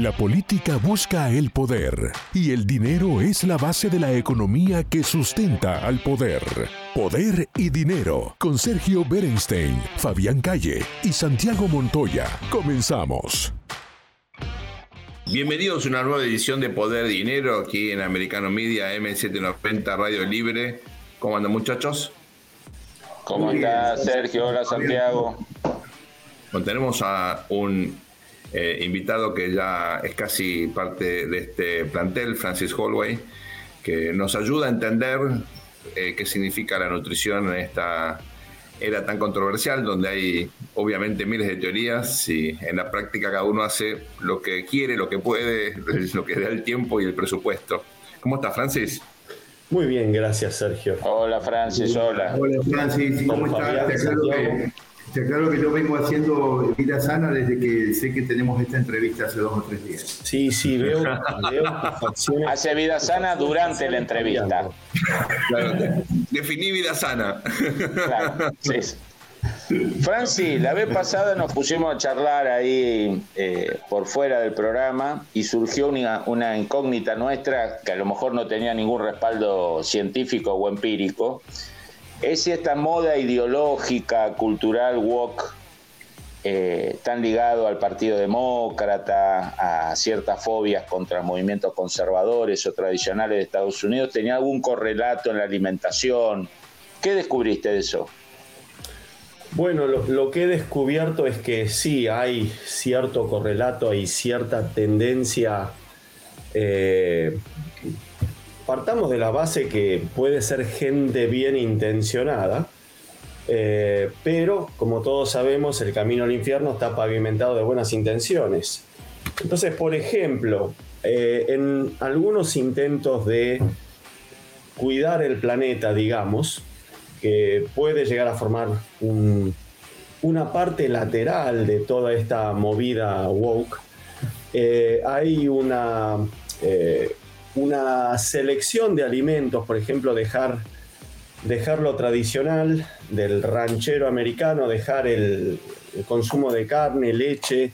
La política busca el poder y el dinero es la base de la economía que sustenta al poder. Poder y dinero con Sergio Berenstein, Fabián Calle y Santiago Montoya. Comenzamos. Bienvenidos a una nueva edición de Poder y Dinero aquí en Americano Media M790 Radio Libre. ¿Cómo andan muchachos? ¿Cómo estás Sergio? Hola Santiago. Bueno, tenemos a un eh, invitado que ya es casi parte de este plantel, Francis Holloway, que nos ayuda a entender eh, qué significa la nutrición en esta era tan controversial, donde hay obviamente miles de teorías y en la práctica cada uno hace lo que quiere, lo que puede, lo que da el tiempo y el presupuesto. ¿Cómo está, Francis? Muy bien, gracias, Sergio. Hola, Francis, hola. Hola, Francis, ¿cómo estás? Te aclaro que yo vengo haciendo vida sana desde que sé que tenemos esta entrevista hace dos o tres días. Sí, sí, veo, Hace vida sana durante la entrevista. definí vida sana. Claro, Franci, la vez pasada nos pusimos a charlar ahí eh, por fuera del programa y surgió una, una, incógnita nuestra que a lo mejor no tenía ningún respaldo científico o empírico, es esta moda ideológica, cultural, woke, eh, tan ligado al Partido Demócrata, a ciertas fobias contra movimientos conservadores o tradicionales de Estados Unidos, ¿tenía algún correlato en la alimentación? ¿Qué descubriste de eso? Bueno, lo, que he descubierto es que sí, hay cierto correlato, hay cierta tendencia eh, partamos de la base que puede ser gente bien intencionada, eh, pero como todos sabemos, el camino al infierno está pavimentado de buenas intenciones. Entonces, por ejemplo, eh, en algunos intentos de cuidar el planeta, digamos, que puede llegar a formar una parte lateral de toda esta movida woke, eh, hay una una selección de alimentos, por ejemplo, dejar, lo tradicional del ranchero americano, dejar el, consumo de carne, leche,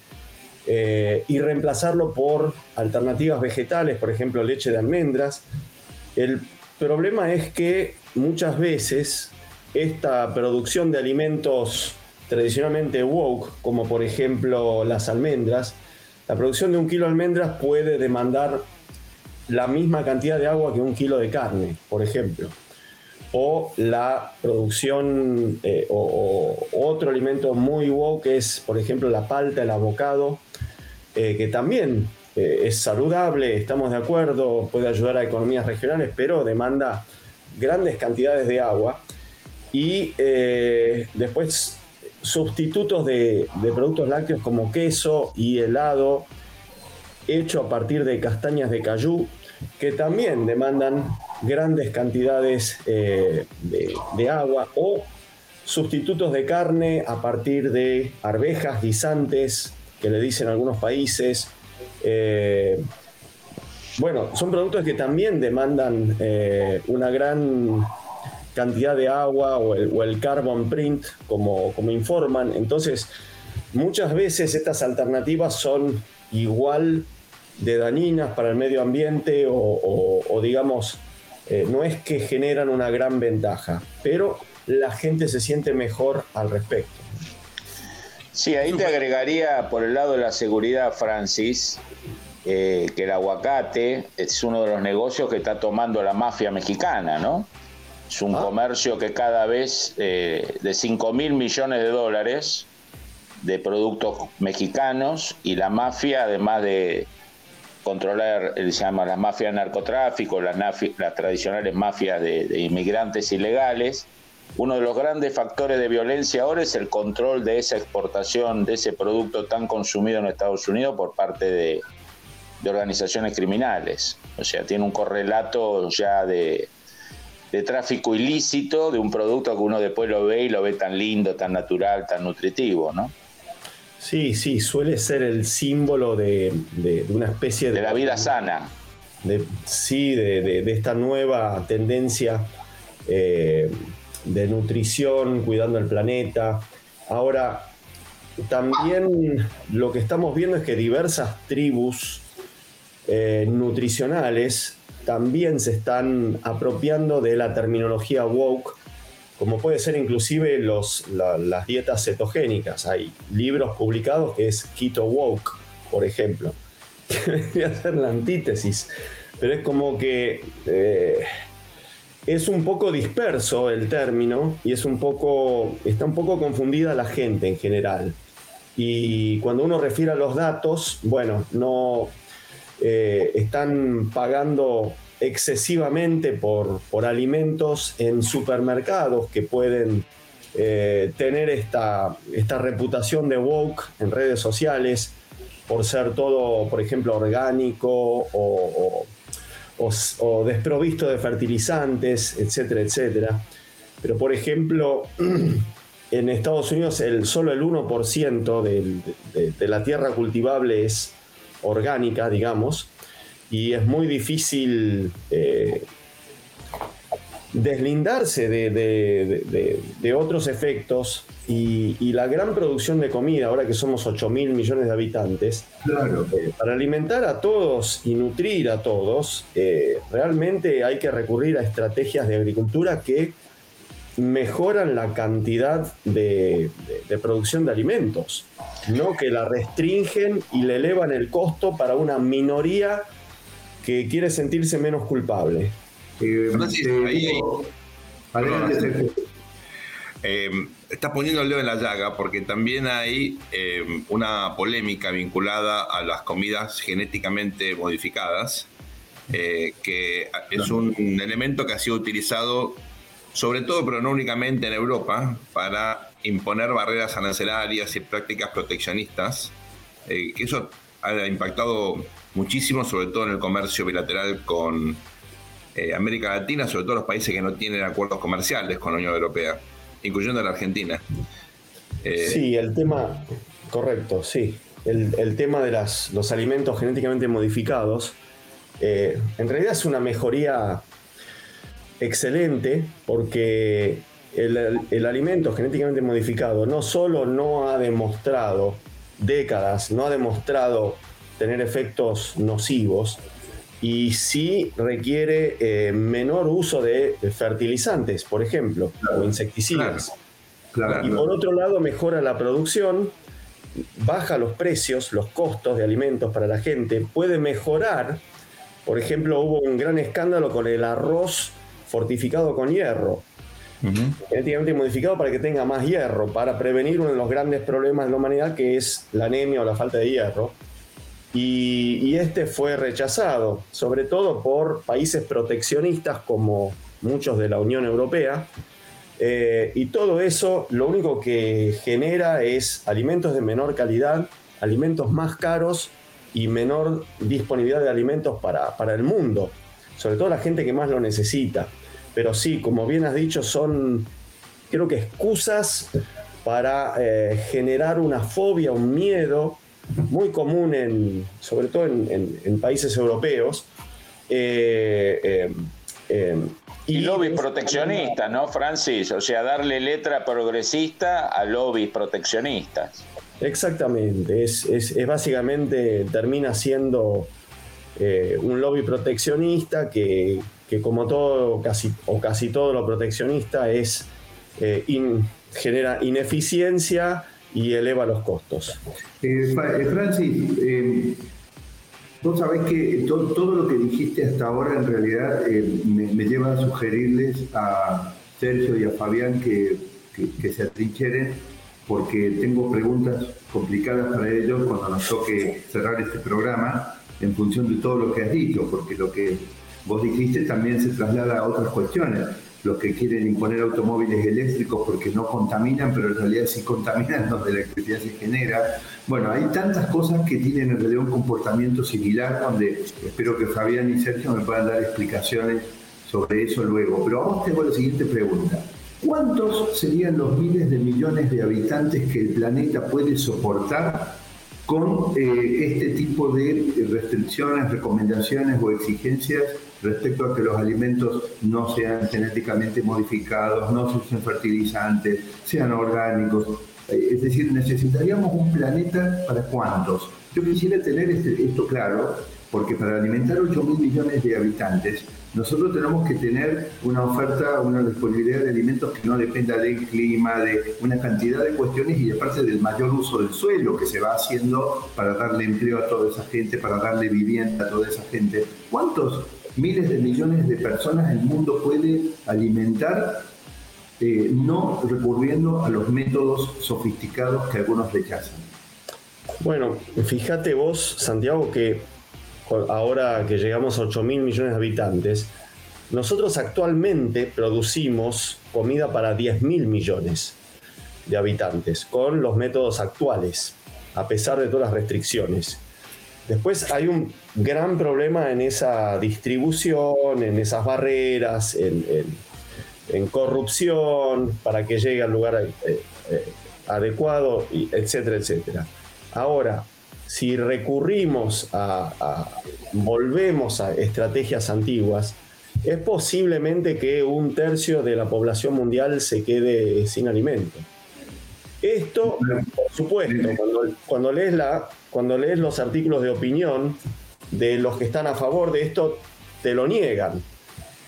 eh, y reemplazarlo por alternativas vegetales, por ejemplo, leche de almendras. El problema es que muchas veces esta producción de alimentos tradicionalmente woke, como por ejemplo las almendras, la producción de un kilo de almendras puede demandar la misma cantidad de agua que un kilo de carne, por ejemplo. O la producción, eh, o, otro alimento muy wow que es, por ejemplo, la palta, el abocado, eh, que también eh, es saludable, estamos de acuerdo, puede ayudar a economías regionales, pero demanda grandes cantidades de agua. Y después sustitutos de, de productos lácteos como queso y helado, hecho a partir de castañas de cayú, que también demandan grandes cantidades eh, de, agua o sustitutos de carne a partir de arvejas, guisantes, que le dicen algunos países. Eh, bueno, son productos que también demandan eh, una gran cantidad de agua o el, carbon print, como, como informan. Entonces, muchas veces estas alternativas son igual de dañinas para el medio ambiente o, digamos, eh, no es que generan una gran ventaja, pero la gente se siente mejor al respecto. Sí, ahí te agregaría por el lado de la seguridad, Francis, eh, que el aguacate es uno de los negocios que está tomando la mafia mexicana, ¿no? Es un ah. comercio que cada vez eh, de 5 mil millones de dólares de productos mexicanos y la mafia, además de controlar, se llama las mafias de narcotráfico, las, las tradicionales mafias de, inmigrantes ilegales. Uno de los grandes factores de violencia ahora es el control de esa exportación de ese producto tan consumido en Estados Unidos por parte de, organizaciones criminales. O sea, tiene un correlato ya de, de tráfico ilícito de un producto que uno después lo ve y lo ve tan lindo, tan natural, tan nutritivo, ¿no? Sí, sí, suele ser el símbolo de, una especie de... De la vida sana. sí, de, esta nueva tendencia eh, de nutrición, cuidando el planeta. Ahora, también lo que estamos viendo es que diversas tribus eh, nutricionales también se están apropiando de la terminología woke, como puede ser inclusive los, las dietas cetogénicas. Hay libros publicados que es Keto Woke, por ejemplo. Debería ser la antítesis, pero es como que eh, es un poco disperso el término y es un poco, está un poco confundida la gente en general. Y cuando uno refiere a los datos, bueno, no eh, están pagando excesivamente por, por, alimentos en supermercados que pueden eh, tener esta, esta reputación de woke en redes sociales por ser todo, por ejemplo, orgánico o desprovisto de fertilizantes, etcétera, etcétera. Pero, por ejemplo, en Estados Unidos el, solo el 1% de, la tierra cultivable es orgánica, digamos, y es muy difícil eh, deslindarse de, otros efectos y, la gran producción de comida, ahora que somos 8 mil millones de habitantes, eh, para alimentar a todos y nutrir a todos, eh, realmente hay que recurrir a estrategias de agricultura que mejoran la cantidad de, de producción de alimentos, no que la restringen y le elevan el costo para una minoría que quiere sentirse menos culpable. Eh, eh, estás poniendo el dedo en la llaga porque también hay eh, una polémica vinculada a las comidas genéticamente modificadas, que es un elemento que ha sido utilizado sobre todo, pero no únicamente en Europa, para imponer barreras arancelarias y prácticas proteccionistas, que eso ha impactado muchísimo, sobre todo en el comercio bilateral con eh, América Latina, sobre todo los países que no tienen acuerdos comerciales con la Unión Europea, incluyendo la Argentina. Eh, sí, el tema, correcto, sí. El, tema de las, los alimentos genéticamente modificados, eh, en realidad es una mejoría excelente porque el, el, alimento genéticamente modificado no solo no ha demostrado décadas, no ha demostrado tener efectos nocivos, y sí requiere eh, menor uso de fertilizantes, por ejemplo, o insecticidas. y por otro lado, mejora la producción, baja los precios, los costos de alimentos para la gente, puede mejorar, por ejemplo, hubo un gran escándalo con el arroz fortificado con hierro, genéticamente modificado para que tenga más hierro, para prevenir uno de los grandes problemas de la humanidad que es la anemia o la falta de hierro y, este fue rechazado, sobre todo por países proteccionistas como muchos de la Unión Europea. Eh, y todo eso lo único que genera es alimentos de menor calidad, alimentos más caros y menor disponibilidad de alimentos para, el mundo, sobre todo la gente que más lo necesita. Pero sí, como bien has dicho, son creo que excusas para eh, generar una fobia, un miedo muy común, en, sobre todo en, países europeos. Eh, eh, eh, y, lobby proteccionista, ¿no, Francis? O sea, darle letra progresista a lobbies proteccionistas. Exactamente, es, es, básicamente, termina siendo un lobby proteccionista que, como todo, casi, o casi todo lo proteccionista, es genera ineficiencia y eleva los costos. Eh, eh, Francis, eh, vos sabés que todo, lo que dijiste hasta ahora en realidad me, lleva a sugerirles a Sergio y a Fabián que, que, se atrincheren porque tengo preguntas complicadas para ellos cuando nos toque cerrar este programa en función de todo lo que has dicho, porque lo que vos dijiste también se traslada a otras cuestiones los que quieren imponer automóviles eléctricos porque no contaminan, pero en realidad sí contaminan donde la electricidad se genera. Bueno, hay tantas cosas que tienen en realidad un comportamiento similar, donde espero que Fabián y Sergio me puedan dar explicaciones sobre eso luego. Pero vamos tengo la siguiente pregunta. ¿Cuántos serían los miles de millones de habitantes que el planeta puede soportar con eh, este tipo de restricciones, recomendaciones o exigencias respecto a que los alimentos no sean genéticamente modificados, no se usen fertilizantes, sean orgánicos. Eh, es decir, necesitaríamos un planeta para cuántos. Yo quisiera tener este, esto claro, porque para alimentar 8 mil millones de habitantes, nosotros tenemos que tener una oferta, una disponibilidad de alimentos que no dependa del clima, de una cantidad de cuestiones y aparte del mayor uso del suelo que se va haciendo para darle empleo a toda esa gente, para darle vivienda a toda esa gente. ¿Cuántos miles de millones de personas el mundo puede alimentar eh, no recurriendo a los métodos sofisticados que algunos rechazan? Bueno, fíjate vos, Santiago, que ahora que llegamos a 8 mil millones de habitantes, nosotros actualmente producimos comida para 10 mil millones de habitantes con los métodos actuales, a pesar de todas las restricciones. Después hay un gran problema en esa distribución, en esas barreras, en, corrupción, para que llegue al lugar eh, eh, adecuado, etcétera, etcétera. Ahora, si recurrimos a, volvemos a estrategias antiguas, es posiblemente que un tercio de la población mundial se quede sin alimento. Esto, por supuesto, cuando, lees la, cuando lees los artículos de opinión de los que están a favor de esto, te lo niegan.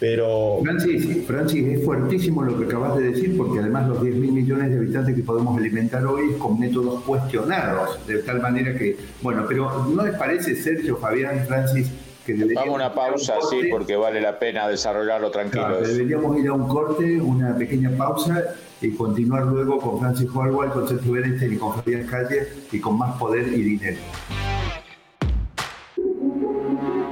Pero... Francis, Francis, es fuertísimo lo que acabas de decir, porque además los 10 mil millones de habitantes que podemos alimentar hoy es con métodos cuestionados, de tal manera que, bueno, pero ¿no les parece, Sergio, Fabián, Francis, que deberíamos... Vamos a una pausa, sí, porque vale la pena desarrollarlo tranquilo. deberíamos ir a un corte, una pequeña pausa, y continuar luego con Francis Hallward, con Sergio Berenstein y con Fabián Calle, y con más poder y dinero.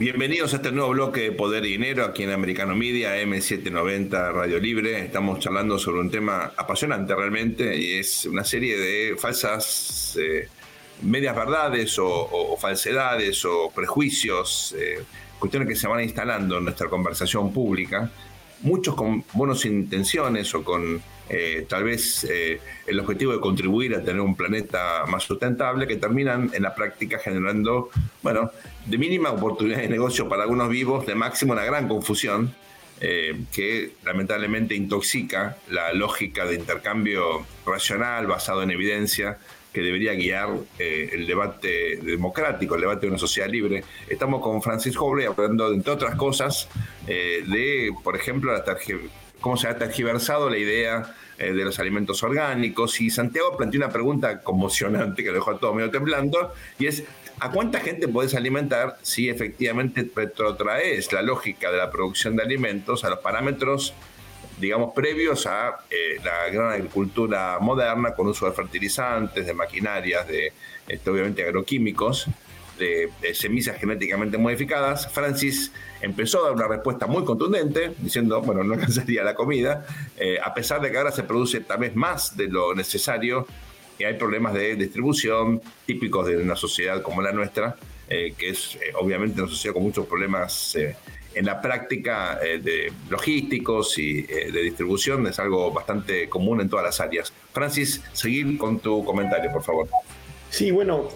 Bienvenidos a este nuevo bloque de Poder y Dinero aquí en Americano Media, M790 Radio Libre. Estamos charlando sobre un tema apasionante realmente y es una serie de falsas eh, medias verdades o, falsedades o prejuicios, eh, cuestiones que se van instalando en nuestra conversación pública, muchos con buenas intenciones o con eh, tal vez el objetivo de contribuir a tener un planeta más sustentable, que terminan en la práctica generando, bueno, de mínima oportunidad de negocio para algunos vivos, de máximo una gran confusión eh, que lamentablemente intoxica la lógica de intercambio racional basado en evidencia que debería guiar eh, el debate democrático, el debate de una sociedad libre. Estamos con Francis Hobley hablando, entre otras cosas, eh, de, por ejemplo, cómo se ha tergiversado la idea de los alimentos orgánicos. Y Santiago planteó una pregunta conmocionante que lo dejó a todo medio temblando, y es, ¿A cuánta gente puedes alimentar si efectivamente retrotraes la lógica de la producción de alimentos a los parámetros, digamos, previos a eh, la gran agricultura moderna con uso de fertilizantes, de maquinarias, de este, obviamente agroquímicos, de, semillas genéticamente modificadas? Francis empezó a dar una respuesta muy contundente, diciendo, bueno, no alcanzaría la comida, eh, a pesar de que ahora se produce tal vez más de lo necesario hay problemas de distribución típicos de una sociedad como la nuestra, eh, que es eh, obviamente una sociedad con muchos problemas eh, en la práctica de logísticos y de distribución, es algo bastante común en todas las áreas. Francis, seguir con tu comentario, por favor. Sí, bueno,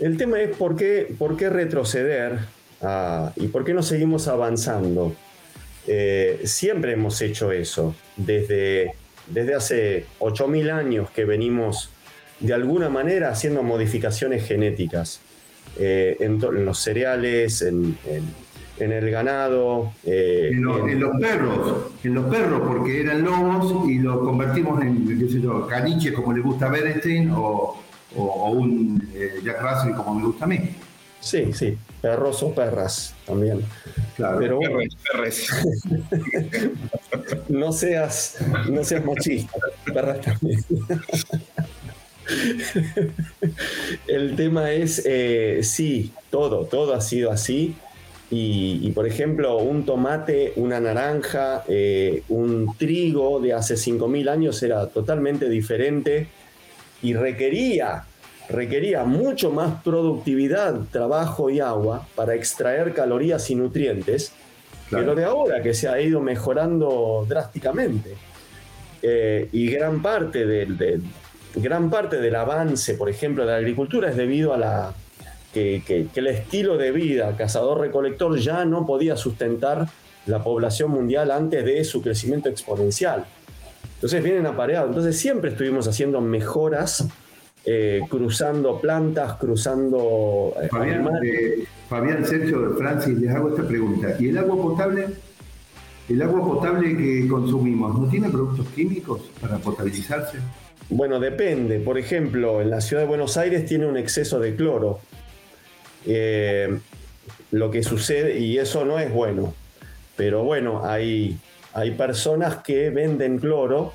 el tema es por qué, por qué retroceder ah, y por qué no seguimos avanzando. siempre hemos hecho eso, desde desde hace 8.000 años que venimos de alguna manera haciendo modificaciones genéticas eh, en, los cereales, en, el ganado. Eh, en, los perros, en los perros, porque eran lobos y los convertimos en, qué sé yo, caniches como le gusta a Bernstein o, un eh, Jack Russell como me gusta a mí. Sí, sí, perros o perras también. Claro, Pero no seas, no seas mochista, perras también. El tema es, eh, sí, todo, todo ha sido así. Y, por ejemplo, un tomate, una naranja, eh, un trigo de hace 5.000 años era totalmente diferente y requería, requería mucho más productividad, trabajo y agua para extraer calorías y nutrientes que lo de ahora, que se ha ido mejorando drásticamente. Eh, y gran parte del, gran parte del avance, por ejemplo, de la agricultura es debido a la que, que el estilo de vida cazador-recolector ya no podía sustentar la población mundial antes de su crecimiento exponencial. Entonces vienen apareados. Entonces siempre estuvimos haciendo mejoras, eh, cruzando plantas, cruzando eh, Fabián, eh, Fabián, Sergio, Francis, les hago esta pregunta. ¿Y el agua potable? ¿El agua potable que consumimos no tiene productos químicos para potabilizarse? Bueno, depende. Por ejemplo, en la ciudad de Buenos Aires tiene un exceso de cloro. lo que sucede, y eso no es bueno. Pero bueno, hay, hay personas que venden cloro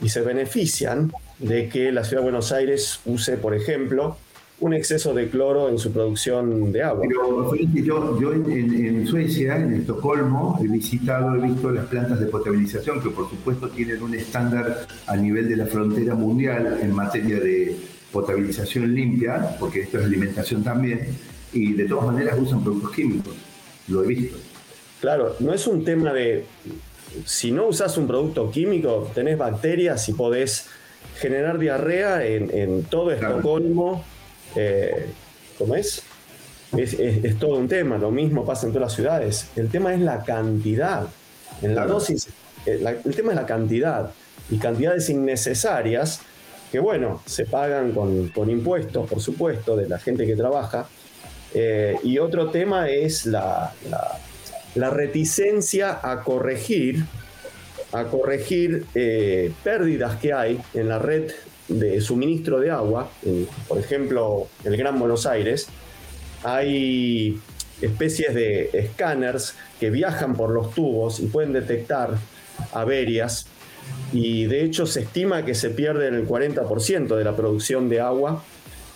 y se benefician de que la ciudad de Buenos Aires use, por ejemplo, un exceso de cloro en su producción de agua. Pero yo, yo en, Suecia, en Estocolmo, he visitado, he visto las plantas de potabilización que por supuesto tienen un estándar a nivel de la frontera mundial en materia de potabilización limpia, porque esto es alimentación también, y de todas maneras usan productos químicos, lo he visto. Claro, no es un tema de, si no usas un producto químico, tenés bacterias y podés generar diarrea en, todo Estocolmo. Eh, ¿Cómo es? Es, todo un tema, lo mismo pasa en todas las ciudades. El tema es la cantidad. En la dosis, eh, el tema es la cantidad y cantidades innecesarias que, bueno, se pagan con, impuestos, por supuesto, de la gente que trabaja. Eh, y otro tema es la la reticencia a corregir, a corregir eh, pérdidas que hay en la red de suministro de agua, por ejemplo, el Gran Buenos Aires, hay especies de escáneres que viajan por los tubos y pueden detectar averias y de hecho se estima que se pierde el 40% de la producción de agua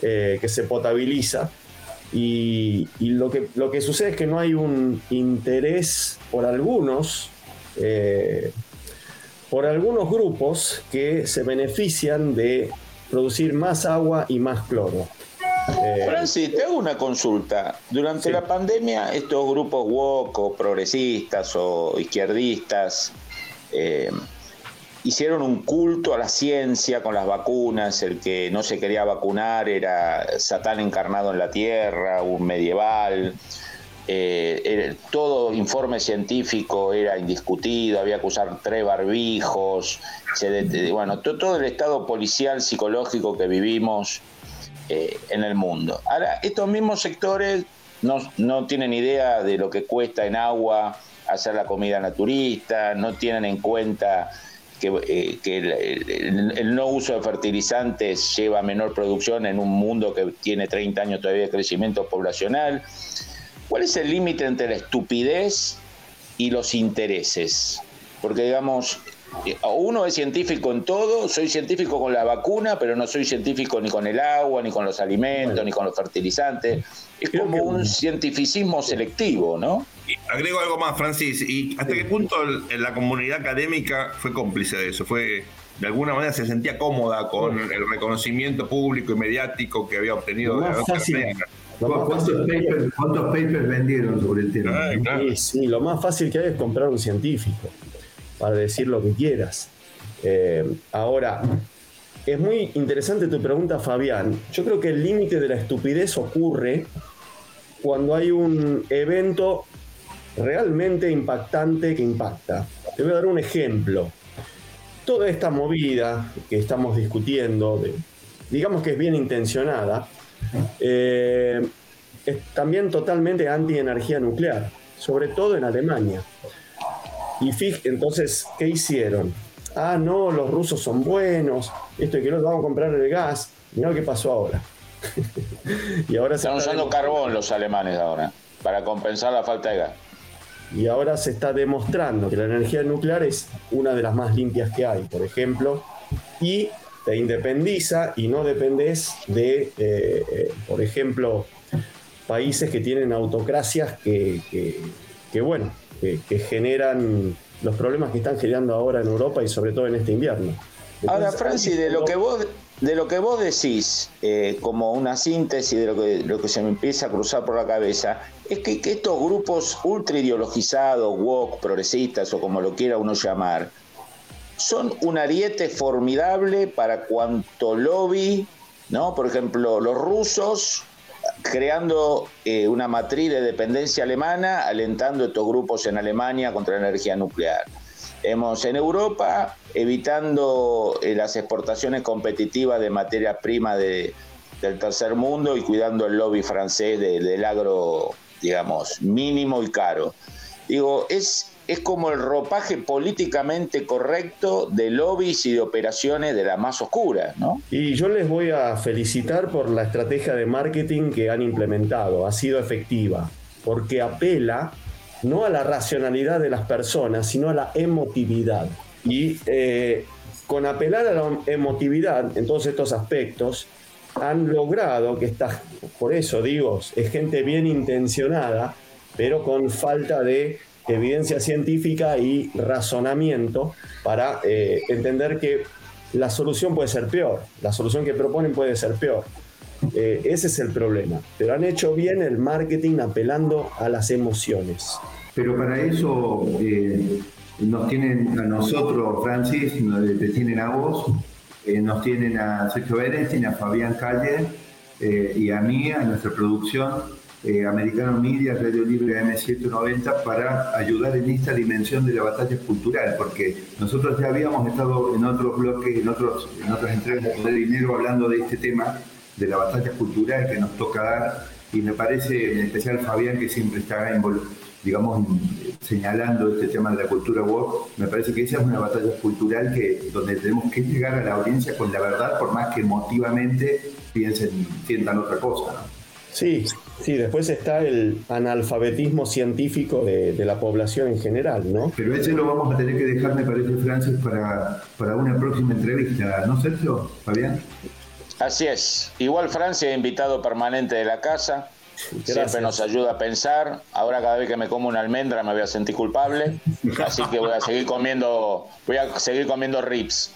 eh, que se potabiliza y, lo, que, lo que sucede es que no hay un interés por algunos, eh, por algunos grupos que se benefician de producir más agua y más cloro. Eh, Francis, te hago una consulta. Durante la pandemia, estos grupos woke o progresistas o izquierdistas eh, hicieron un culto a la ciencia con las vacunas, el que no se quería vacunar era Satán encarnado en la tierra, un medieval, eh, todo informe científico era indiscutido, había que usar tres barbijos, bueno, todo el estado policial psicológico que vivimos eh, en el mundo. Ahora, estos mismos sectores no, no tienen idea de lo que cuesta en agua hacer la comida naturista, no tienen en cuenta que, eh, el, no uso de fertilizantes lleva a menor producción en un mundo que tiene 30 años todavía de crecimiento poblacional. ¿Cuál es el límite entre la estupidez y los intereses? Porque digamos, eh, uno es científico en todo, soy científico con la vacuna, pero no soy científico ni con el agua, ni con los alimentos, ni con los fertilizantes. Es como un cientificismo selectivo, ¿no? Agrego algo más, Francis. ¿Y hasta qué punto la comunidad académica fue cómplice de eso? Fue de alguna manera se sentía cómoda con el reconocimiento público y mediático que había obtenido de ¿Cuántos, papers, vendieron sobre el tema? Sí, lo más fácil que hay es comprar un científico para decir lo que quieras. Eh, ahora, es muy interesante tu pregunta, Fabián. Yo creo que el límite de la estupidez ocurre cuando hay un evento realmente impactante que impacta. Te voy a dar un ejemplo. Toda esta movida que estamos discutiendo, digamos que es bien intencionada, eh, es también totalmente anti-energía nuclear, sobre todo en Alemania. Y fíjate, entonces, ¿qué hicieron? Ah, no, los rusos son buenos, esto y que no vamos a comprar el gas. Mirá qué pasó ahora. y ahora Están usando carbón los alemanes ahora, para compensar la falta de gas. Y ahora se está demostrando que la energía nuclear es una de las más limpias que hay, por ejemplo, y te independiza y no dependes de, eh, eh, por ejemplo, países que tienen autocracias que, bueno, que, generan los problemas que están generando ahora en Europa y sobre todo en este invierno. ahora, Francis, de lo que vos de lo que vos decís, eh, como una síntesis de lo que, lo que se me empieza a cruzar por la cabeza, es que, estos grupos ultra ideologizados, woke, progresistas o como lo quiera uno llamar, son un ariete formidable para cuanto lobby, ¿no? Por ejemplo, los rusos creando eh, una matriz de dependencia alemana, alentando estos grupos en Alemania contra la energía nuclear. Hemos en Europa evitando eh, las exportaciones competitivas de materia prima del tercer mundo y cuidando el lobby francés del agro, digamos, mínimo y caro. Digo, es, es como el ropaje políticamente correcto de lobbies y de operaciones de la más oscura, ¿no? Y yo les voy a felicitar por la estrategia de marketing que han implementado. Ha sido efectiva, porque apela no a la racionalidad de las personas, sino a la emotividad. Y eh, con apelar a la emotividad en todos estos aspectos, han logrado que esta, por eso digo, es gente bien intencionada, pero con falta de evidencia científica y razonamiento para eh, entender que la solución puede ser peor, la solución que proponen puede ser peor. Eh, ese es el problema. Pero han hecho bien el marketing apelando a las emociones. Pero para eso eh, nos tienen a nosotros, Francis, te tienen a vos, eh, nos tienen a Sergio Berenstein, a Fabián Calle y a mí, a nuestra producción. Americano Media, Radio Libre M790 para ayudar en esta dimensión de la batalla cultural, porque nosotros ya habíamos estado en otros bloques, en, otros, en otras entregas de Dinero hablando de este tema, de la batalla cultural que nos toca dar y me parece, en especial Fabián, que siempre está digamos, señalando este tema de la cultura woke, me parece que esa es una batalla cultural que, donde tenemos que llegar a la audiencia con la verdad, por más que emotivamente piensen, sientan otra cosa. Sí, sí, después está el analfabetismo científico de, la población en general, ¿no? Pero ese lo vamos a tener que dejar, me parece, Francis, para, para una próxima entrevista, ¿no, Sergio? Fabián. Así es. Igual Francia, invitado permanente de la casa. Siempre nos ayuda a pensar. Ahora cada vez que me como una almendra me voy a sentir culpable. Así que voy a seguir comiendo, voy a seguir comiendo ribs.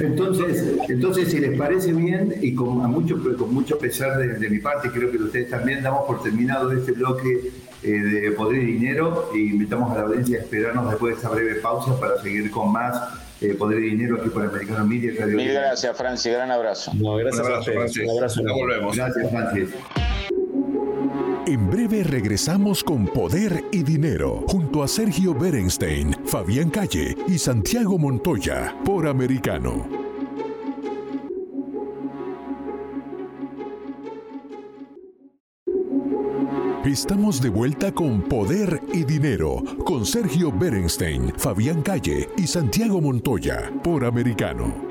entonces, entonces, si les parece bien, y con, mucho, con mucho pesar de, mi parte, creo que ustedes también damos por terminado este bloque eh, de Poder y Dinero y invitamos a la audiencia a esperarnos después de esta breve pausa para seguir con más eh, Poder y Dinero aquí por Americano Media. Mil gracias, Francis. Gran abrazo. No, gracias Un abrazo, Francis. Un abrazo. Nos volvemos. Gracias, Francis. En breve regresamos con Poder y Dinero junto a Sergio Berenstein, Fabián Calle y Santiago Montoya por Americano. Estamos de vuelta con Poder y Dinero, con Sergio Berenstein, Fabián Calle y Santiago Montoya, por Americano.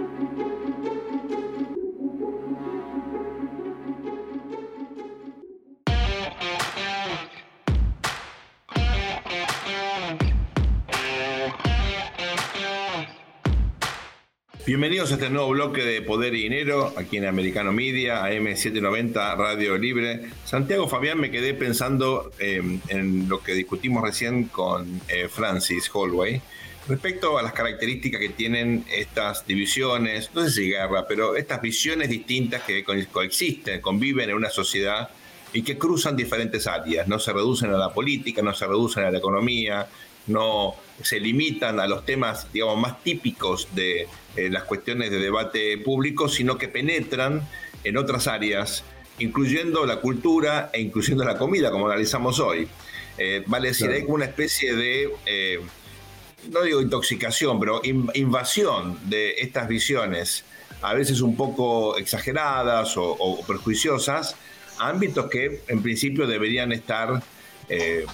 Bienvenidos a este nuevo bloque de Poder y Dinero, aquí en Americano Media, AM790, Radio Libre. Santiago Fabián, me quedé pensando em, en lo que discutimos recién con eh, Francis Holway, respecto a las características que tienen estas divisiones, no sé si guerra, pero estas visiones distintas que coexisten, conviven en una sociedad y que cruzan diferentes áreas, no se reducen a la política, no se reducen a la economía, no se limitan a los temas, digamos, más típicos de eh, las cuestiones de debate público, sino que penetran en otras áreas, incluyendo la cultura e incluyendo la comida, como analizamos hoy. Eh, vale decir, hay una especie de, eh, no digo intoxicación, pero invasión de estas visiones, a veces un poco exageradas o, o perjuiciosas, a ámbitos que en principio deberían estar eh,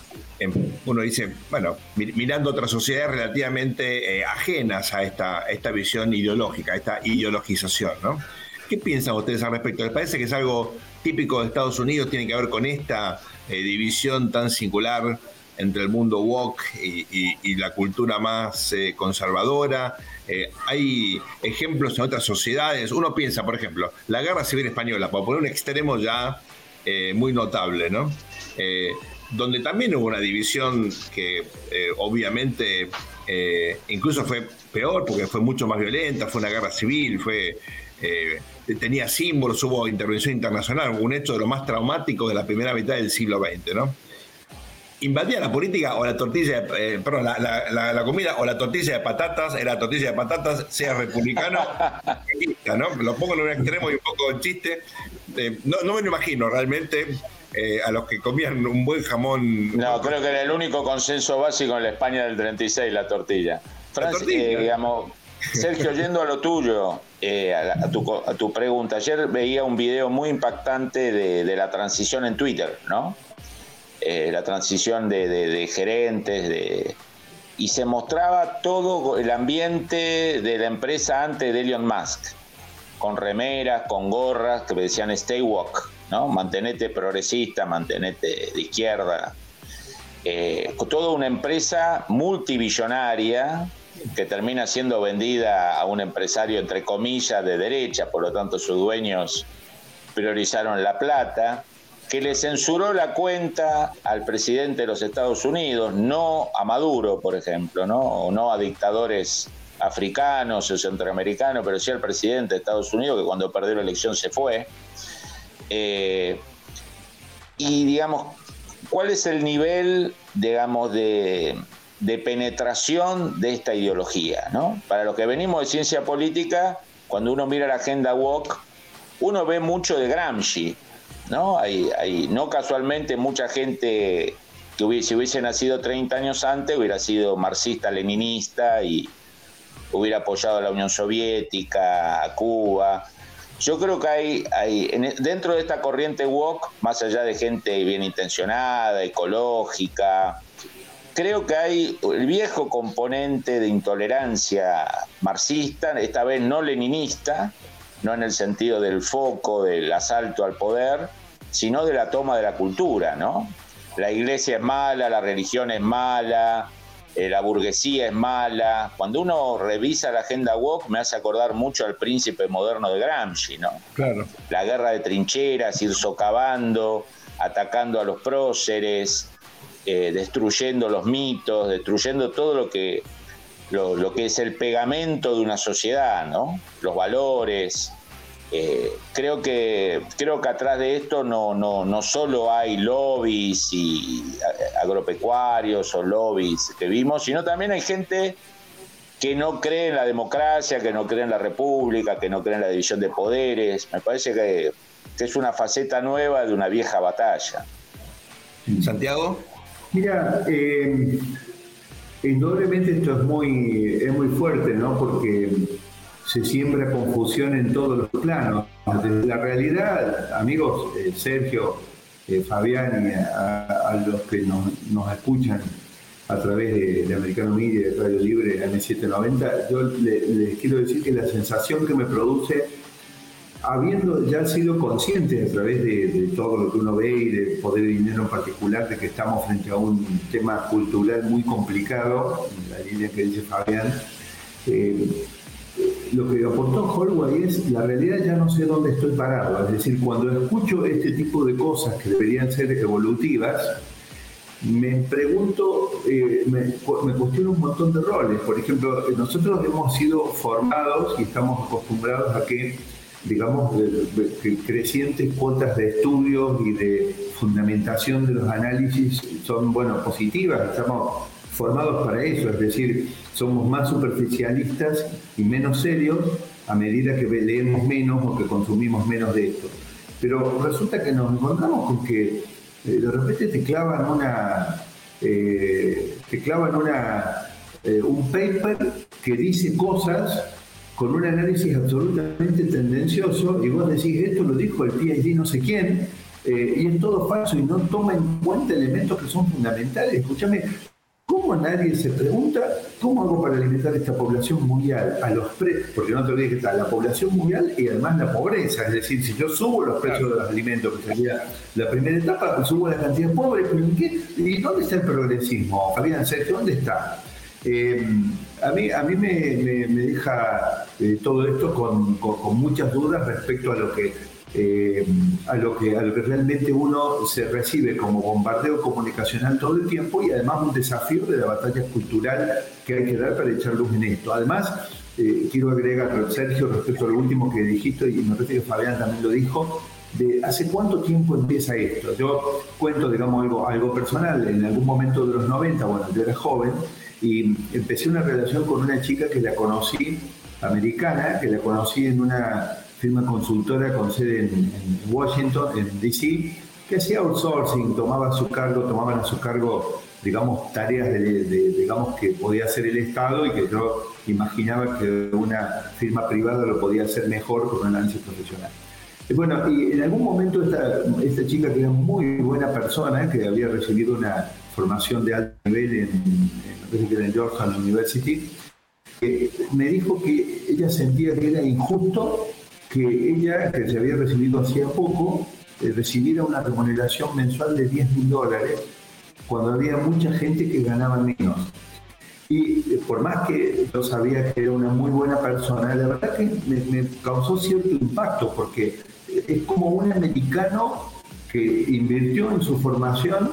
uno dice, bueno, mirando otras sociedades relativamente eh, ajenas a esta, esta visión ideológica, a esta ideologización, ¿no? ¿Qué piensan ustedes al respecto? ¿Les parece que es algo típico de Estados Unidos? ¿Tiene que ver con esta eh, división tan singular entre el mundo woke y, la cultura más conservadora? hay ejemplos en otras sociedades. Uno piensa, por ejemplo, la guerra civil española, por poner un extremo ya muy notable, ¿no? Donde también hubo una división que eh, obviamente eh, incluso fue peor porque fue mucho más violenta, fue una guerra civil, fue eh, tenía símbolos, hubo intervención internacional, un hecho de lo más traumático de la primera mitad del siglo XX, ¿no? Invadía la política o la tortilla, eh, perdón, la, comida o la tortilla de patatas, era tortilla de patatas, sea republicano, ¿no? Lo pongo en un extremo y un poco en chiste. no, no me lo imagino realmente eh, a los que comían un buen jamón. No, creo que era el único consenso básico en la España del 36, la tortilla. Eh, digamos, Sergio, yendo a lo tuyo, eh, a, tu, pregunta, ayer veía un video muy impactante de, la transición en Twitter, ¿no? la transición de, gerentes, de, y se mostraba todo el ambiente de la empresa antes de Elon Musk, con remeras, con gorras que decían Stay Walk ¿no? Mantenete progresista, mantenete de izquierda. Eh, toda una empresa multibillonaria que termina siendo vendida a un empresario, entre comillas, de derecha, por lo tanto sus dueños priorizaron la plata, que le censuró la cuenta al presidente de los Estados Unidos, no a Maduro, por ejemplo, ¿no? o no a dictadores africanos o centroamericanos, pero sí al presidente de Estados Unidos, que cuando perdió la elección se fue. Eh, y digamos, ¿cuál es el nivel, digamos, de, penetración de esta ideología? ¿no? Para los que venimos de ciencia política, cuando uno mira la agenda WOC, uno ve mucho de Gramsci, ¿no? Hay, hay no casualmente mucha gente que hubiese, si hubiese nacido 30 años antes hubiera sido marxista-leninista y hubiera apoyado a la Unión Soviética, a Cuba. Yo creo que hay, hay dentro de esta corriente walk, más allá de gente bien intencionada, ecológica, creo que hay el viejo componente de intolerancia marxista, esta vez no leninista, no en el sentido del foco, del asalto al poder, sino de la toma de la cultura, ¿no? La iglesia es mala, la religión es mala, eh, la burguesía es mala. Cuando uno revisa la agenda woke me hace acordar mucho al príncipe moderno de Gramsci, ¿no? Claro. La guerra de trincheras, ir socavando, atacando a los próceres, eh, destruyendo los mitos, destruyendo todo lo que, lo que es el pegamento de una sociedad, ¿no? Los valores, eh, creo que creo que atrás de esto no, no, no solo hay lobbies y agropecuarios o lobbies que vimos, sino también hay gente que no cree en la democracia, que no cree en la república, que no cree en la división de poderes. Me parece que, es una faceta nueva de una vieja batalla. Santiago. Mira, eh, indudablemente esto es muy, es muy fuerte, ¿no? Porque se siembra confusión en todos los planos. La realidad, amigos, eh, Sergio, eh, Fabián y a, los que nos, escuchan a través de, Americano Media, de Radio Libre, M790, yo les quiero decir que la sensación que me produce, habiendo ya sido consciente a través de, todo lo que uno ve y de Poder Dinero en particular, de que estamos frente a un tema cultural muy complicado, en la línea que dice Fabián, eh, lo que aportó Holloway es, la realidad ya no sé dónde estoy parado. Es decir, cuando escucho este tipo de cosas que deberían ser evolutivas, me pregunto, eh, me, cuestiono un montón de roles. Por ejemplo, nosotros hemos sido formados y estamos acostumbrados a que, digamos, crecientes cuotas de estudios y de fundamentación de los análisis son, bueno, positivas. Estamos formados para eso, es decir, somos más superficialistas y menos serios a medida que leemos menos o que consumimos menos de esto. Pero resulta que nos encontramos con que eh, de repente te clavan una, eh, te clavan una, eh, un paper que dice cosas con un análisis absolutamente tendencioso y vos decís, esto lo dijo el PhD no sé quién, y es todo falso y no toma en cuenta elementos que son fundamentales. Escúchame, ¿Cómo nadie se pregunta cómo hago para alimentar esta población mundial a los precios? Porque no te olvides que está la población mundial y además la pobreza. Es decir, si yo subo los precios de los alimentos, que sería la primera etapa, subo la cantidad de pobres, ¿y dónde está el progresismo? Fabián Sergio, ¿dónde está? Eh, a mí, a mí me, deja eh, todo esto con, muchas dudas respecto a lo que eh, a, lo que, a lo que realmente uno se recibe como bombardeo comunicacional todo el tiempo y además un desafío de la batalla cultural que hay que dar para echar luz en esto. Además, eh, quiero agregar, Sergio, respecto a lo último que dijiste, y me parece que Fabián también lo dijo, de hace cuánto tiempo empieza esto. Yo cuento, digamos, algo, algo personal. En algún momento de los 90, bueno, yo era joven, y empecé una relación con una chica que la conocí, americana, que la conocí en una firma consultora con sede en, Washington, en DC, que hacía outsourcing, tomaba su cargo, tomaban a su cargo, digamos, tareas de, digamos, que podía hacer el Estado y que yo imaginaba que una firma privada lo podía hacer mejor con un análisis profesional. Y bueno, y en algún momento esta, esta chica que era muy buena persona, que había recibido una formación de alto nivel en, en, en Georgetown University, eh, me dijo que ella sentía que era injusto que ella, que se había recibido hacía poco, eh, recibiera una remuneración mensual de 10 mil dólares cuando había mucha gente que ganaba menos. Y eh, por más que yo sabía que era una muy buena persona, la verdad que me, me causó cierto impacto porque es como un americano que invirtió en su formación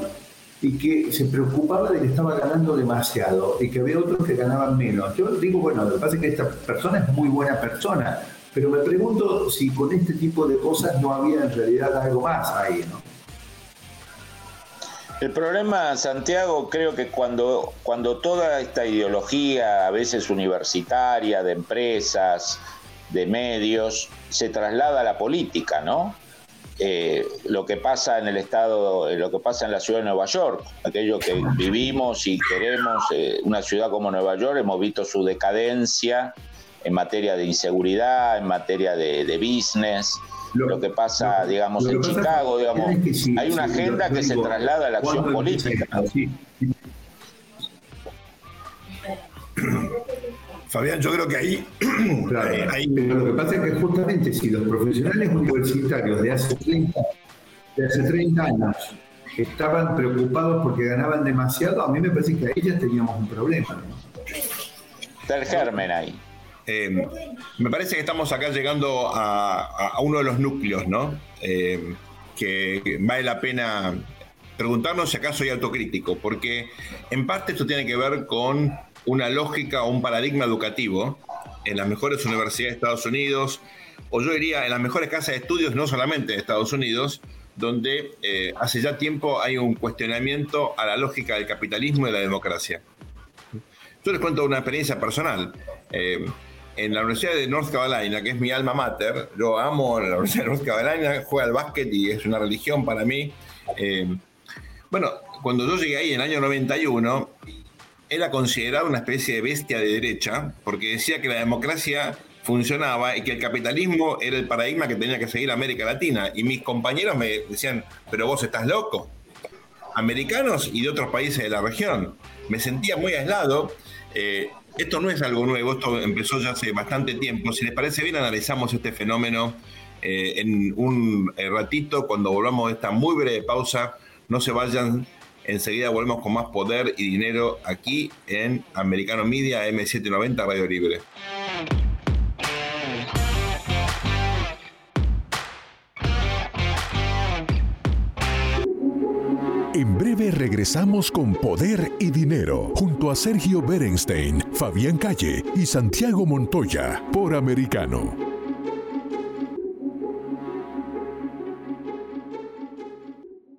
y que se preocupaba de que estaba ganando demasiado y que había otros que ganaban menos. Yo digo, bueno, lo que pasa es que esta persona es muy buena persona, pero me pregunto si con este tipo de cosas no había en realidad algo más ahí, ¿no? El problema, Santiago, creo que cuando, cuando toda esta ideología, a veces universitaria, de empresas, de medios, se traslada a la política, ¿no? Eh, lo que pasa en el estado, eh, lo que pasa en la ciudad de Nueva York, aquello que vivimos y queremos, eh, una ciudad como Nueva York, hemos visto su decadencia en materia de inseguridad, en materia de, business, lo, que pasa, digamos, en Chicago, digamos, hay una agenda que se traslada a la acción política. Fabián, yo creo que ahí, lo que pasa es que justamente si los profesionales universitarios de hace 30, de hace 30 años estaban preocupados porque ganaban demasiado, a mí me parece que ahí ya teníamos un problema. Está el germen ahí. Eh, me parece que estamos acá llegando a, uno de los núcleos, ¿no? Eh, que vale la pena preguntarnos si acaso soy autocrítico, porque en parte esto tiene que ver con una lógica o un paradigma educativo en las mejores universidades de Estados Unidos, o yo diría en las mejores casas de estudios, no solamente de Estados Unidos, donde eh, hace ya tiempo hay un cuestionamiento a la lógica del capitalismo y de la democracia. Yo les cuento una experiencia personal en la Universidad de North Carolina, que es mi alma mater, yo amo la Universidad de North Carolina, juega al básquet y es una religión para mí. Eh, bueno, cuando yo llegué ahí en el año 91, era considerado una especie de bestia de derecha, porque decía que la democracia funcionaba y que el capitalismo era el paradigma que tenía que seguir América Latina. Y mis compañeros me decían, pero vos estás loco. Americanos y de otros países de la región. Me sentía muy aislado. Eh, esto no es algo nuevo, esto empezó ya hace bastante tiempo. Si les parece bien, analizamos este fenómeno eh, en un eh, ratito, cuando volvamos de esta muy breve pausa. No se vayan, enseguida volvemos con más poder y dinero aquí en Americano Media M790 Radio Libre. En breve regresamos con Poder y Dinero, junto a Sergio Berenstein, Fabián Calle y Santiago Montoya, por Americano.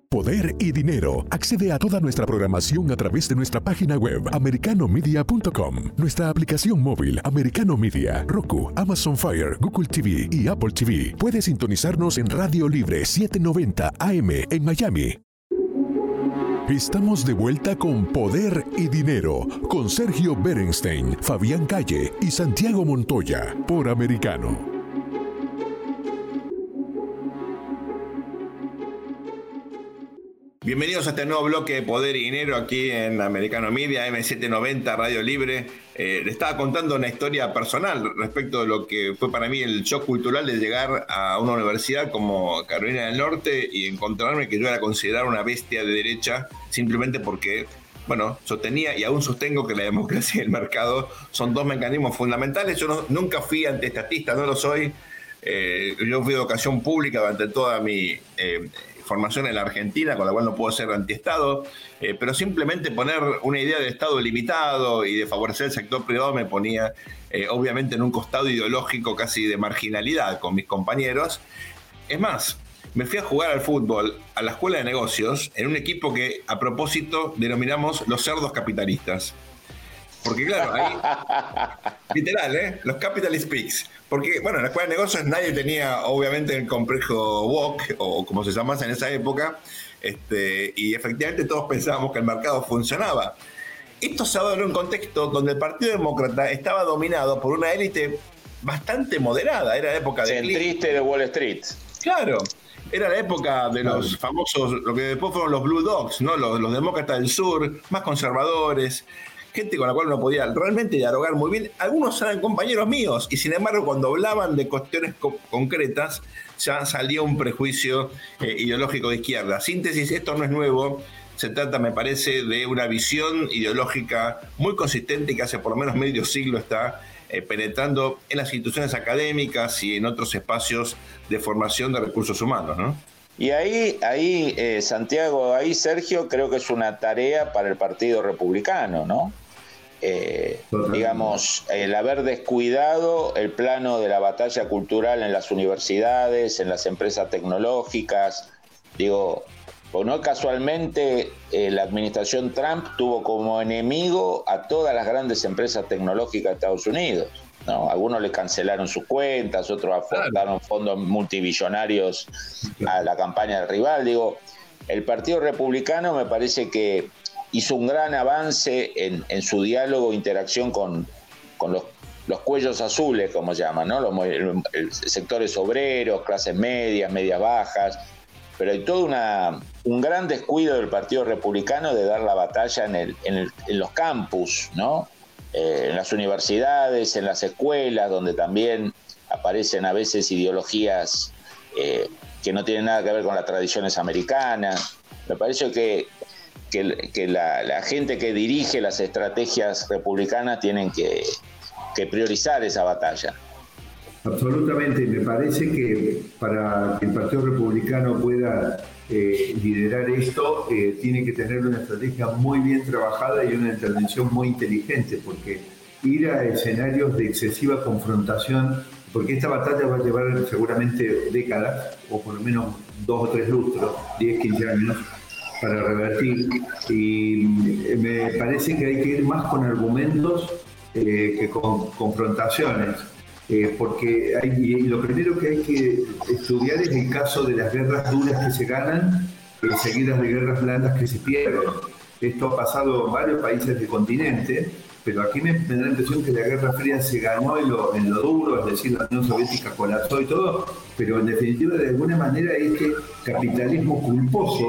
Poder y Dinero. Accede a toda nuestra programación a través de nuestra página web americanomedia.com, nuestra aplicación móvil Americano Media, Roku, Amazon Fire, Google TV y Apple TV. Puede sintonizarnos en Radio Libre 790 AM en Miami Estamos de vuelta con Poder y Dinero, con Sergio Berenstein, Fabián Calle y Santiago Montoya, por Americano. Bienvenidos a este nuevo bloque de Poder y Dinero aquí en Americano Media, M790, Radio Libre. Eh, le estaba contando una historia personal respecto de lo que fue para mí el shock cultural de llegar a una universidad como Carolina del Norte y encontrarme que yo era considerado una bestia de derecha simplemente porque, bueno, sostenía y aún sostengo que la democracia y el mercado son dos mecanismos fundamentales. Yo nunca fui antiestatista, no lo soy Eh, yo fui de educación pública durante toda mi eh, formación en la Argentina, con la cual no puedo ser antiestado, eh, pero simplemente poner una idea de Estado limitado y de favorecer el sector privado me ponía obviamente en un costado ideológico casi de marginalidad con mis compañeros. Es más, me fui a jugar al fútbol a la escuela de negocios en un equipo que a propósito denominamos los cerdos capitalistas. Porque claro, ahí, literal, ¿eh? Los capitalist pigs. Porque, bueno, en la escuela de negocios nadie tenía, obviamente, el complejo WOC, o como se llamase en esa época, este, y efectivamente todos pensábamos que el mercado funcionaba. Esto se ha dado en un contexto donde el Partido Demócrata estaba dominado por una élite bastante moderada, era la época de... Centriste de Wall Street. Claro, era la época de los famosos, lo que después fueron los Blue Dogs, ¿no? Los, los demócratas del sur, más conservadores, gente con la cual uno podía realmente dialogar muy bien. Algunos eran compañeros míos y sin embargo cuando hablaban de cuestiones concretas ya salía un prejuicio eh, ideológico de izquierda. Síntesis, esto no es nuevo. Se trata, me parece, de una visión ideológica muy consistente que hace por lo menos medio siglo está eh, penetrando en las instituciones académicas y en otros espacios de formación de recursos humanos, ¿no? Y ahí, ahí eh, Santiago, ahí Sergio, creo que es una tarea para el Partido Republicano, ¿no? Eh, digamos, el haber descuidado el plano de la batalla cultural en las universidades, en las empresas tecnológicas. Digo, o no casualmente eh, la administración Trump tuvo como enemigo a todas las grandes empresas tecnológicas de Estados Unidos. ¿no? Algunos le cancelaron sus cuentas, otros aportaron fondos multibillonarios a la campaña del rival. Digo, el Partido Republicano me parece que hizo un gran avance en, su diálogo e interacción con, los, cuellos azules, como llaman, ¿no? Los, sectores obreros, clases medias, medias bajas, pero hay todo una, un gran descuido del Partido Republicano de dar la batalla en, los campus, ¿no? Eh, en las universidades, en las escuelas, donde también aparecen a veces ideologías eh, que no tienen nada que ver con las tradiciones americanas. Me parece que que, la, gente que dirige las estrategias republicanas tienen que, priorizar esa batalla. Absolutamente, me parece que para que el Partido Republicano pueda eh, liderar esto, eh, tiene que tener una estrategia muy bien trabajada y una intervención muy inteligente, porque ir a escenarios de excesiva confrontación, porque esta batalla va a llevar seguramente décadas, o por lo menos dos o tres lustros, 10, 15 años, para revertir. Y me parece que hay que ir más con argumentos eh, que con confrontaciones. Eh, porque hay, lo primero que hay que estudiar es el caso de las guerras duras que se ganan, seguidas de guerras blandas que se pierden. Esto ha pasado en varios países del continente pero aquí me, da la impresión que la Guerra Fría se ganó en lo, en lo duro, es decir, la Unión Soviética colapsó y todo, pero en definitiva, de alguna manera, este capitalismo culposo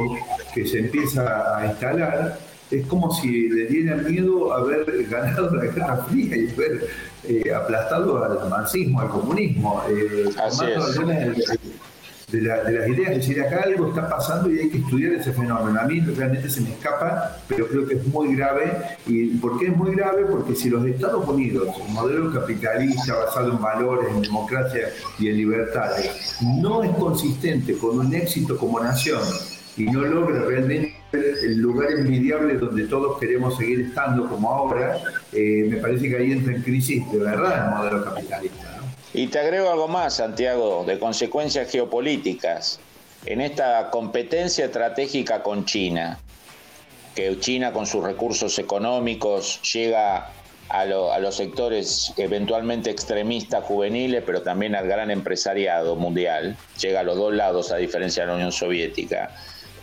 que se empieza a instalar es como si le diera miedo haber ganado la Guerra Fría y haber eh, aplastado al marxismo, al comunismo. Eh, Así es de, las ideas, es decir, acá algo está pasando y hay que estudiar ese fenómeno. A mí realmente se me escapa, pero creo que es muy grave. ¿Y por qué es muy grave? Porque si los Estados Unidos, un modelo capitalista basado en valores, en democracia y en libertades, no es consistente con un éxito como nación y no logra realmente el lugar envidiable donde todos queremos seguir estando como ahora, eh, me parece que ahí entra en crisis de verdad el modelo capitalista. Y te agrego algo más, Santiago, de consecuencias geopolíticas. En esta competencia estratégica con China, que China con sus recursos económicos llega a, los sectores eventualmente extremistas juveniles, pero también al gran empresariado mundial, llega a los dos lados a diferencia de la Unión Soviética.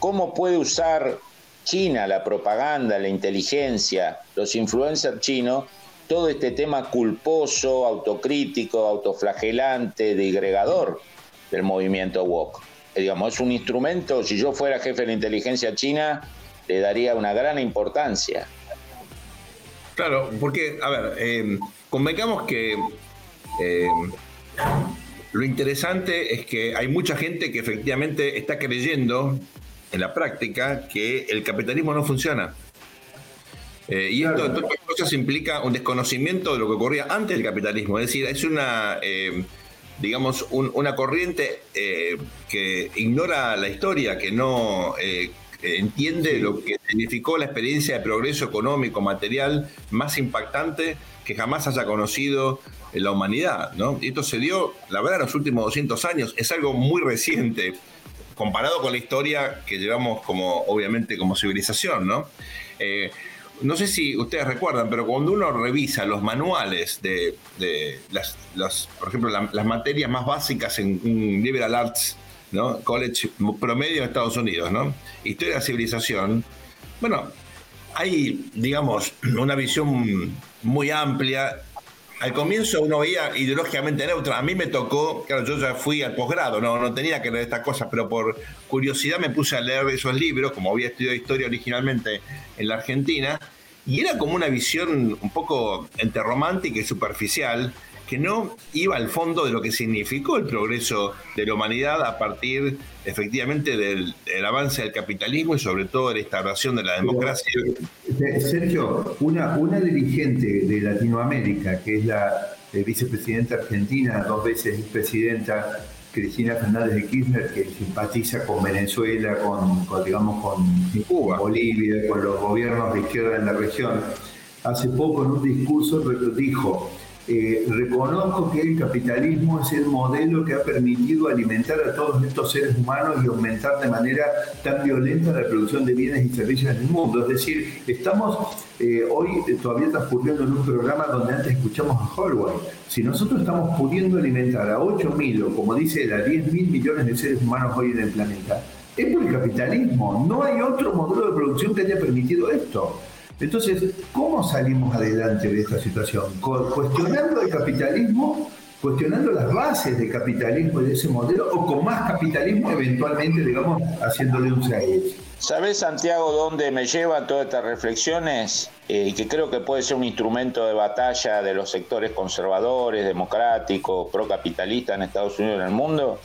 ¿Cómo puede usar China la propaganda, la inteligencia, los influencers chinos todo este tema culposo, autocrítico, autoflagelante, digregador del movimiento woke. Eh, digamos, es un instrumento, si yo fuera jefe de la inteligencia china, le daría una gran importancia. Claro, porque, a ver, eh, convengamos que eh, lo interesante es que hay mucha gente que efectivamente está creyendo en la práctica que el capitalismo no funciona. Eh, y esto, entre otras cosas, implica un desconocimiento de lo que ocurría antes del capitalismo. Es decir, es una, eh, digamos, una corriente eh, que ignora la historia, que no entiende lo que significó la experiencia de progreso económico, material más impactante que jamás haya conocido la humanidad, ¿no? Y esto se dio, la verdad, en los últimos 200 años, es algo muy reciente comparado con la historia que llevamos como, obviamente, como civilización, ¿no? Eh, no sé si ustedes recuerdan, pero cuando uno revisa los manuales de, las, por ejemplo, las materias más básicas en un liberal arts, ¿no? College promedio en Estados Unidos, ¿no? Historia de la civilización, bueno, hay, digamos, una visión muy amplia al comienzo uno veía ideológicamente neutro. A mí me tocó, claro, yo ya fui al posgrado, no, no tenía que leer estas cosas, pero por curiosidad me puse a leer esos libros, como había estudiado historia originalmente en la Argentina, y era como una visión un poco entre romántica y superficial que no iba al fondo de lo que significó el progreso de la humanidad a partir efectivamente del, avance del capitalismo y sobre todo de la instauración de la democracia. Eh, Sergio, una, una dirigente de Latinoamérica, que es la eh, vicepresidenta argentina, dos veces presidenta, Cristina Fernández de Kirchner, que simpatiza con Venezuela, con, digamos, con Cuba, Bolivia, con los gobiernos de izquierda en la región, hace poco en un discurso dijo eh, reconozco que el capitalismo es el modelo que ha permitido alimentar a todos estos seres humanos y aumentar de manera tan violenta la producción de bienes y servicios en el mundo. Es decir, estamos eh, hoy todavía transcurriendo en un programa donde antes escuchamos a Holway. Si nosotros estamos pudiendo alimentar a 8.000 o como dice él, a 10.000 millones de seres humanos hoy en el planeta, es por el capitalismo. No hay otro modelo de producción que haya permitido esto. Entonces, ¿cómo salimos adelante de esta situación? ¿Cuestionando el capitalismo? ¿Cuestionando las bases del capitalismo y de ese modelo? ¿O con más capitalismo eventualmente, digamos, haciéndole un 6? ¿Sabes, Santiago, dónde me llevan todas estas reflexiones? Eh, que creo que puede ser un instrumento de batalla de los sectores conservadores, democráticos, procapitalistas en Estados Unidos y en el mundo.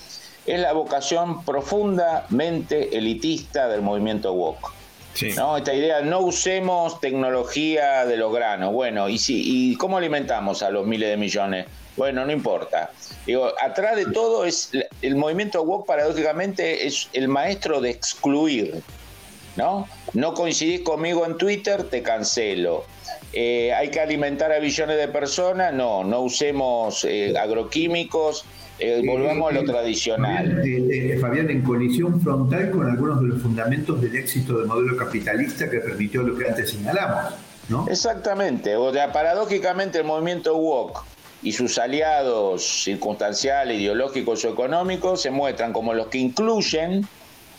Es la vocación profundamente elitista del movimiento woke. ¿No? Esta idea, no usemos tecnología de los granos. Bueno, ¿y, sí, ¿y cómo alimentamos a los miles de millones? Bueno, no importa. Digo, atrás de todo es el movimiento woke paradójicamente es el maestro de excluir, ¿no? No coincidís conmigo en Twitter, te cancelo. Eh, hay que alimentar a billones de personas, no, no usemos eh, agroquímicos, eh, volvamos a lo tradicional. Fabián, en colisión frontal con algunos de los fundamentos del éxito del modelo capitalista que permitió lo que antes señalamos. ¿no? Exactamente. O sea, paradójicamente el movimiento woke y sus aliados circunstanciales, ideológicos o económicos se muestran como los que incluyen,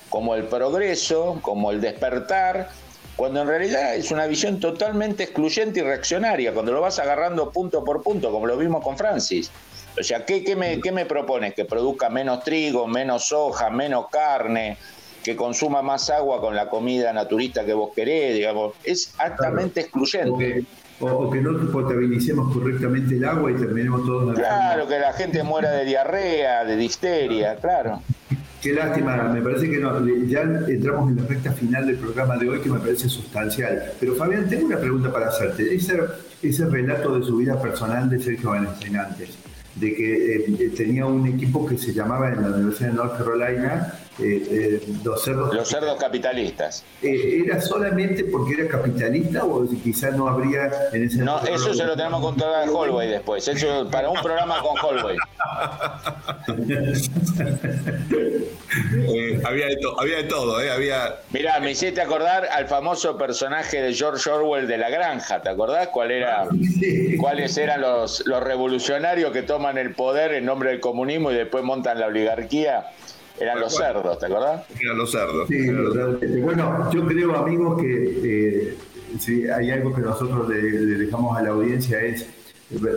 como el progreso, como el despertar, cuando en realidad es una visión totalmente excluyente y reaccionaria, cuando lo vas agarrando punto por punto, como lo vimos con Francis. O sea, ¿qué, me, qué me propones? Que produzca menos trigo, menos soja, menos carne, que consuma más agua con la comida naturista que vos querés, digamos. Es altamente excluyente. O que, no potabilicemos correctamente el agua y terminemos todos... Claro, que la gente muera de diarrea, de difteria, claro. Qué lástima, me parece que ya entramos en la recta final del programa de hoy que me parece sustancial. Pero Fabián, tengo una pregunta para hacerte. Ese, ese relato de su vida personal de Sergio Valentín antes de que eh, tenía un equipo que se llamaba en la Universidad de North Carolina eh, eh, los cerdos los cerdos capitalistas. Era solamente porque era capitalista o quizás no habría en ese no eso se lo tenemos que contar a Holway después. Eso para un programa con Holway había, de había de todo eh había Mirá, me hiciste acordar al famoso personaje de George Orwell de la granja ¿te acordás cuál era cuáles eran los, los revolucionarios que toman el poder en nombre del comunismo y después montan la oligarquía eran los cerdos, ¿te acordás? Eran los cerdos. Sí, Bueno, yo creo, amigos, que eh, si hay algo que nosotros le, dejamos a la audiencia es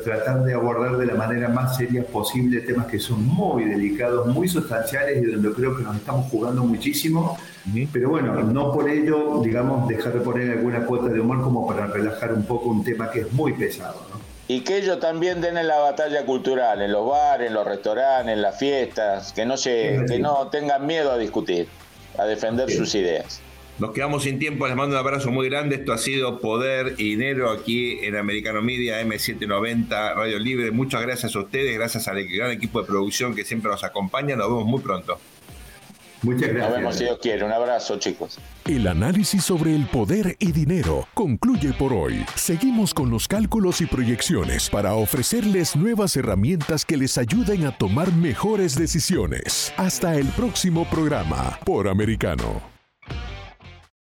tratar de abordar de la manera más seria posible temas que son muy delicados, muy sustanciales y donde creo que nos estamos jugando muchísimo. Pero bueno, no por ello, digamos, dejar de poner alguna cuota de humor como para relajar un poco un tema que es muy pesado. Y que ellos también den en la batalla cultural, en los bares, en los restaurantes, en las fiestas, que no se, que no tengan miedo a discutir, a defender sus ideas. Nos quedamos sin tiempo, les mando un abrazo muy grande. Esto ha sido Poder y Dinero aquí en Americano Media M790 Radio Libre. Muchas gracias a ustedes, gracias al gran equipo de producción que siempre nos acompaña. Nos vemos muy pronto. Muchas gracias. Nos vemos si Dios quiere. Un abrazo, chicos. El análisis sobre el poder y dinero concluye por hoy. Seguimos con los cálculos y proyecciones para ofrecerles nuevas herramientas que les ayuden a tomar mejores decisiones. Hasta el próximo programa por Americano.